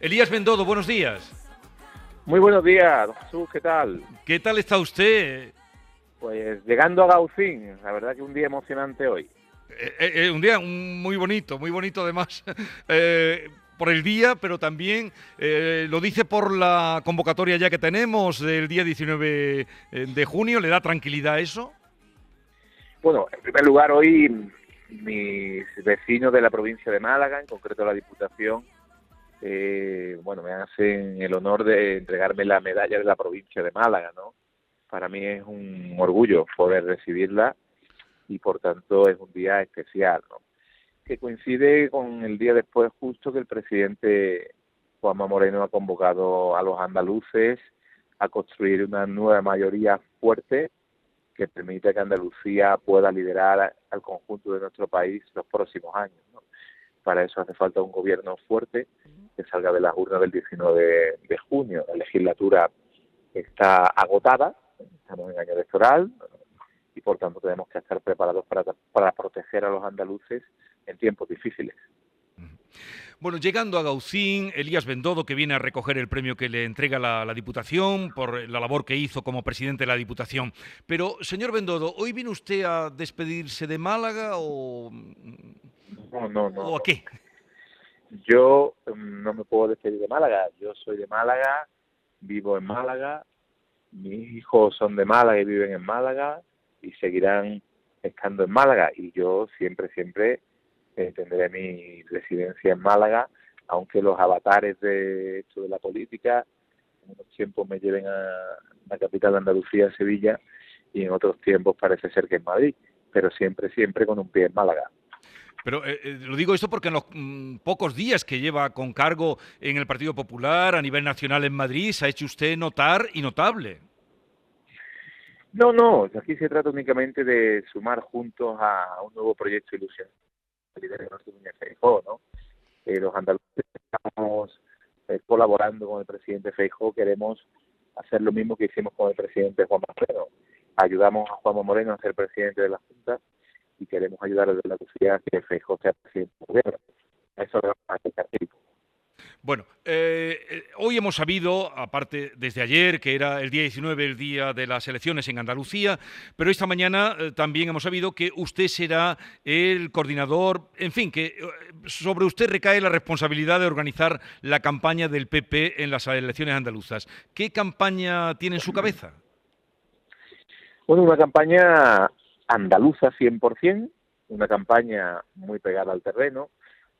Elías Bendodo, buenos días. Muy buenos días, Jesús, ¿qué tal? ¿Qué tal está usted? Pues llegando a Gaucín, la verdad que un día emocionante hoy. Eh, eh, eh, un día muy bonito, muy bonito además, por el día, pero también lo dice por la convocatoria ya que tenemos del día 19 de junio, ¿le da tranquilidad eso? Bueno, en primer lugar, hoy mis vecinos de la provincia de Málaga, en concreto la Diputación, bueno, me hacen el honor de entregarme la medalla de la provincia de Málaga, ¿no? Para mí es un orgullo poder recibirla y por tanto es un día especial, ¿no? que coincide con el día después justo que el presidente Juanma Moreno ha convocado a los andaluces a construir una nueva mayoría fuerte que permita que Andalucía pueda liderar al conjunto de nuestro país los próximos años. Para eso hace falta un gobierno fuerte que salga de las urnas del 19 de junio. La legislatura está agotada, estamos en año electoral, y por tanto tenemos que estar preparados para, para proteger a los andaluces en tiempos difíciles. Bueno, llegando a Gaucín, Elías Bendodo, que viene a recoger el premio que le entrega la, Diputación por la labor que hizo como presidente de la Diputación. Pero, señor Bendodo, ¿hoy viene usted a despedirse de Málaga o, no, no, no, ¿o a qué? Yo mm, no me puedo despedir de Málaga. Yo soy de Málaga, vivo en Málaga, mis hijos son de Málaga y viven en Málaga y seguirán estando en Málaga y yo siempre, siempre eh, tendré mi residencia en Málaga, aunque los avatares de esto de la política en unos tiempos me lleven a la capital de Andalucía, Sevilla, y en otros tiempos parece ser que en Madrid, pero siempre, siempre con un pie en Málaga. Pero eh, eh, lo digo esto porque en los mm, pocos días que lleva con cargo en el Partido Popular a nivel nacional en Madrid se ha hecho usted notar y notable. No, no, aquí se trata únicamente de sumar juntos a un nuevo proyecto ilusión ¿no? Eh, los andaluces estamos eh, colaborando con el presidente Feijóo, queremos hacer lo mismo que hicimos con el presidente Juan Moreno. Ayudamos a Juan Moreno a ser presidente de la Junta y queremos ayudar a la Andalucía a que Feijóo sea presidente del gobierno. Eso le vamos a hacer bueno, eh, eh, hoy hemos sabido, aparte desde ayer, que era el día 19, el día de las elecciones en Andalucía, pero esta mañana eh, también hemos sabido que usted será el coordinador, en fin, que sobre usted recae la responsabilidad de organizar la campaña del PP en las elecciones andaluzas. ¿Qué campaña tiene en su cabeza? Bueno, una campaña andaluza 100%, una campaña muy pegada al terreno,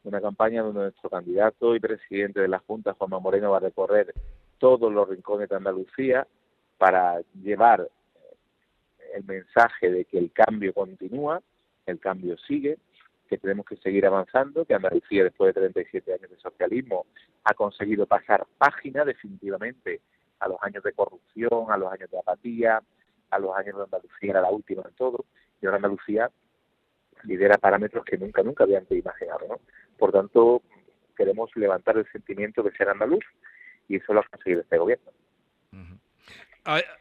una campaña donde nuestro candidato y presidente de la Junta, Juanma Moreno, va a recorrer todos los rincones de Andalucía para llevar eh, el mensaje de que el cambio continúa, el cambio sigue, que tenemos que seguir avanzando, que Andalucía después de 37 años de socialismo ha conseguido pasar página definitivamente a los años de corrupción, a los años de apatía, a los años de Andalucía era la última en todo, y ahora Andalucía lidera parámetros que nunca, nunca habían imaginado, ¿no? Por tanto, queremos levantar el sentimiento de ser andaluz y eso lo ha conseguido este gobierno.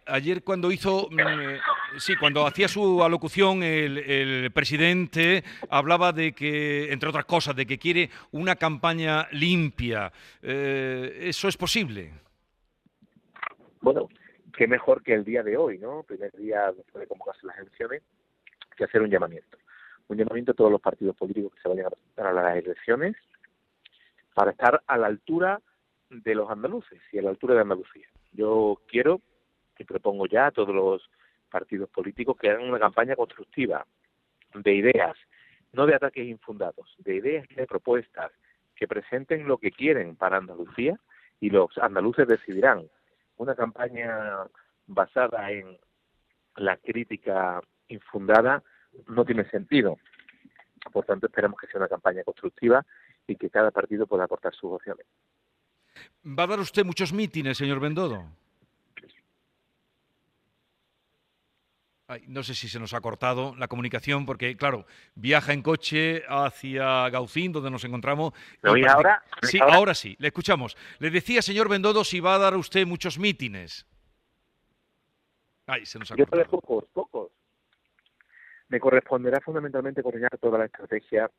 Ayer cuando hizo, mm, eh, sí, cuando hacía su alocución el, presidente hablaba de que, entre otras cosas, de que quiere una campaña limpia. Eh, ¿Eso es posible? Bueno, qué mejor que el día de hoy, ¿no? Primer día después de convocarse las elecciones, que hacer un llamamiento un llamamiento a todos los partidos políticos que se vayan a presentar a las elecciones para estar a la altura de los andaluces y a la altura de Andalucía. Yo quiero y propongo ya a todos los partidos políticos que hagan una campaña constructiva de ideas, no de ataques infundados, de ideas y de propuestas que presenten lo que quieren para Andalucía y los andaluces decidirán. Una campaña basada en la crítica infundada no tiene sentido. Por tanto, esperamos que sea una campaña constructiva y que cada partido pueda aportar sus opciones. ¿Va a dar usted muchos mítines, señor Bendodo? No sé si se nos ha cortado la comunicación porque, claro, viaja en coche hacia Gaucín, donde nos encontramos. ¿Me ahora? Sí, ahora? sí, le escuchamos. Le decía, señor Bendodo, si va a dar usted muchos mítines. Ay, se nos ha cortado. pocos, pocos me corresponderá fundamentalmente coordinar toda la estrategia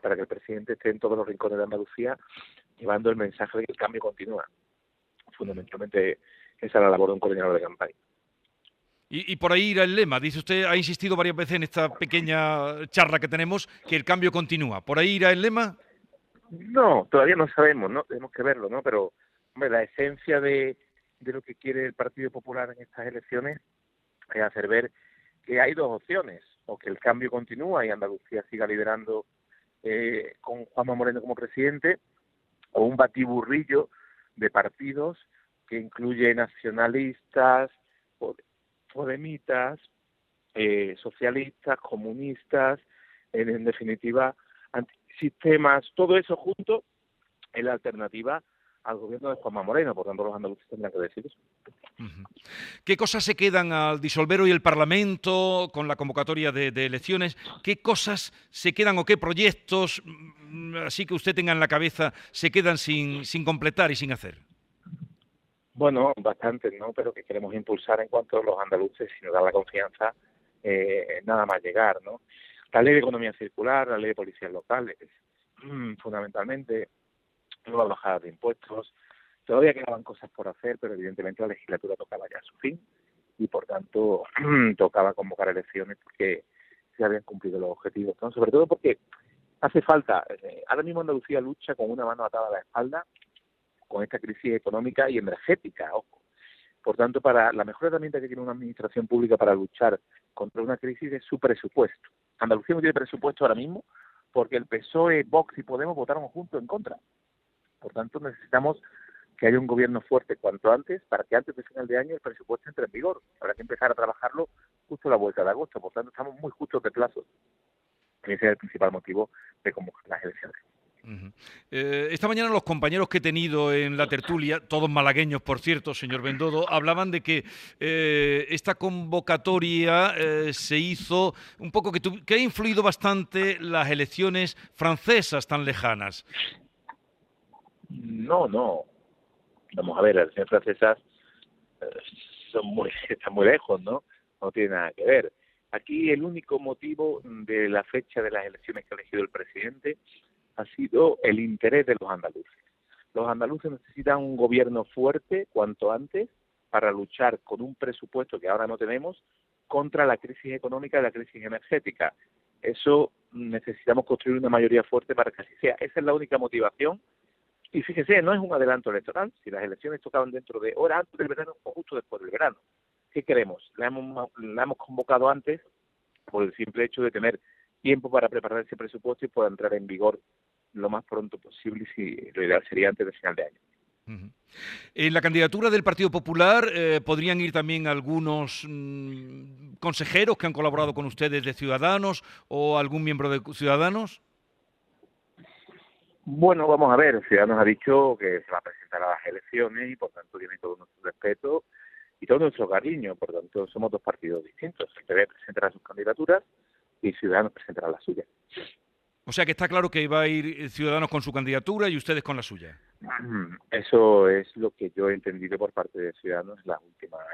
para que el presidente esté en todos los rincones de Andalucía llevando el mensaje de que el cambio continúa. Fundamentalmente esa es la labor de un coordinador de campaña. Y, por ahí irá el lema. Dice usted, ha insistido varias veces en esta pequeña charla que tenemos, que el cambio continúa. ¿Por ahí irá el lema? No, todavía no sabemos, ¿no? Tenemos que verlo, ¿no? Pero, hombre, la esencia de, de lo que quiere el Partido Popular en estas elecciones es hacer ver que hay dos opciones, o que el cambio continúa y Andalucía siga liderando eh, con Juanma Moreno como presidente, o un batiburrillo de partidos que incluye nacionalistas, podemitas, eh, socialistas, comunistas, en, definitiva, antisistemas, todo eso junto es la alternativa al gobierno de Juanma Moreno, por tanto los andaluces tendrán que decir eso. ¿Qué cosas se quedan al disolver hoy el Parlamento con la convocatoria de, elecciones? ¿Qué cosas se quedan o qué proyectos, mm, así que usted tenga en la cabeza, se quedan sin, sin completar y sin hacer? Bueno, bastante, ¿no? Pero que queremos impulsar en cuanto a los andaluces, si nos dan la confianza, eh, nada más llegar, ¿no? La ley de economía circular, la ley de policías locales, mm, fundamentalmente, nuevas bajadas de impuestos. Todavía quedaban cosas por hacer, pero evidentemente la legislatura tocaba ya su fin y por tanto tocaba convocar elecciones porque se habían cumplido los objetivos, ¿no? Sobre todo porque hace falta, eh, ahora mismo Andalucía lucha con una mano atada a la espalda con esta crisis económica y energética, ojo. Por tanto, para la mejor herramienta que tiene una administración pública para luchar contra una crisis es su presupuesto. Andalucía no tiene presupuesto ahora mismo porque el PSOE, Vox y Podemos votaron juntos en contra. Por tanto, necesitamos que haya un gobierno fuerte cuanto antes para que antes de final de año el presupuesto entre en vigor. Habrá que empezar a trabajarlo justo a la vuelta de agosto. Por tanto, estamos muy justos de plazo. Ese es el principal motivo de convocar las elecciones. Eh, esta mañana los compañeros que he tenido en la tertulia, todos malagueños por cierto, señor Bendodo, hablaban de que eh, esta convocatoria eh, se hizo un poco que, que ha influido bastante las elecciones francesas tan lejanas. No, no. Vamos a ver, las elecciones francesas son muy, están muy lejos, ¿no? No tiene nada que ver. Aquí el único motivo de la fecha de las elecciones que ha elegido el presidente ha sido el interés de los andaluces. Los andaluces necesitan un gobierno fuerte cuanto antes para luchar con un presupuesto que ahora no tenemos contra la crisis económica y la crisis energética. Eso necesitamos construir una mayoría fuerte para que así sea. Esa es la única motivación. Y fíjese, no es un adelanto electoral. Si las elecciones tocaban dentro de hora antes del verano o justo después del verano. ¿Qué queremos? La hemos, la hemos convocado antes por el simple hecho de tener tiempo para preparar ese presupuesto y pueda entrar en vigor lo más pronto posible, si lo ideal sería antes del final de año. En la candidatura del Partido Popular eh, podrían ir también algunos mm, consejeros que han colaborado con ustedes de Ciudadanos o algún miembro de Ciudadanos. Bueno, vamos a ver. Ciudadanos ha dicho que se va a presentar a las elecciones y por tanto tiene todo nuestro respeto y todo nuestro cariño. Por tanto, somos dos partidos distintos. El PP presentará sus candidaturas y Ciudadanos presentará las suyas. O sea que está claro que va a ir Ciudadanos con su candidatura y ustedes con la suya. Mm, eso es lo que yo he entendido por parte de Ciudadanos en,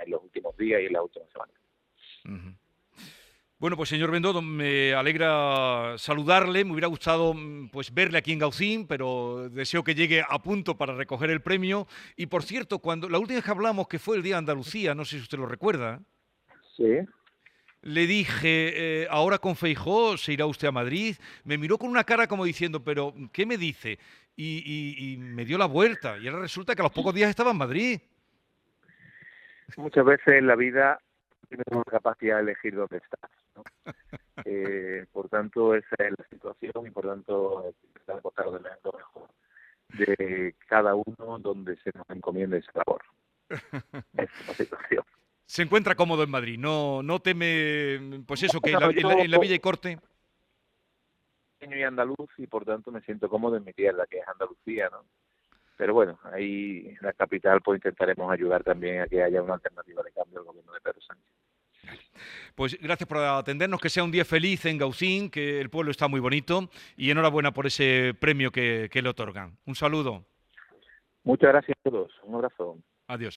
en los últimos días y en las últimas semanas. Bueno, pues señor Bendodo, me alegra saludarle. Me hubiera gustado mm, pues verle aquí en Gaucín, pero deseo que llegue a punto para recoger el premio. Y por cierto, cuando la última vez que hablamos, que fue el día de Andalucía, no sé si usted lo recuerda. Sí le dije, eh, ahora con Feijó se irá usted a Madrid. Me miró con una cara como diciendo, pero ¿qué me dice? Y, me dio la vuelta. Y ahora resulta que a los pocos días estaba en Madrid. Muchas veces en la vida tenemos capacidad de elegir dónde estás. Eh, por tanto, esa es la situación y por tanto, está de mejor de cada uno donde se nos encomiende esa labor. Esa es la situación se encuentra cómodo en Madrid, no, no teme, pues eso, que en la, Villa y Corte... y andaluz y por tanto me siento cómodo en mi tierra, que es Andalucía, ¿no? Pero bueno, ahí en la capital pues intentaremos ayudar también a que haya una alternativa de cambio al gobierno de Pedro Sánchez. Pues gracias por atendernos, que sea un día feliz en Gaucín, que el pueblo está muy bonito y enhorabuena por ese premio que, que le otorgan. Un saludo. Muchas gracias a todos, un abrazo. Adiós.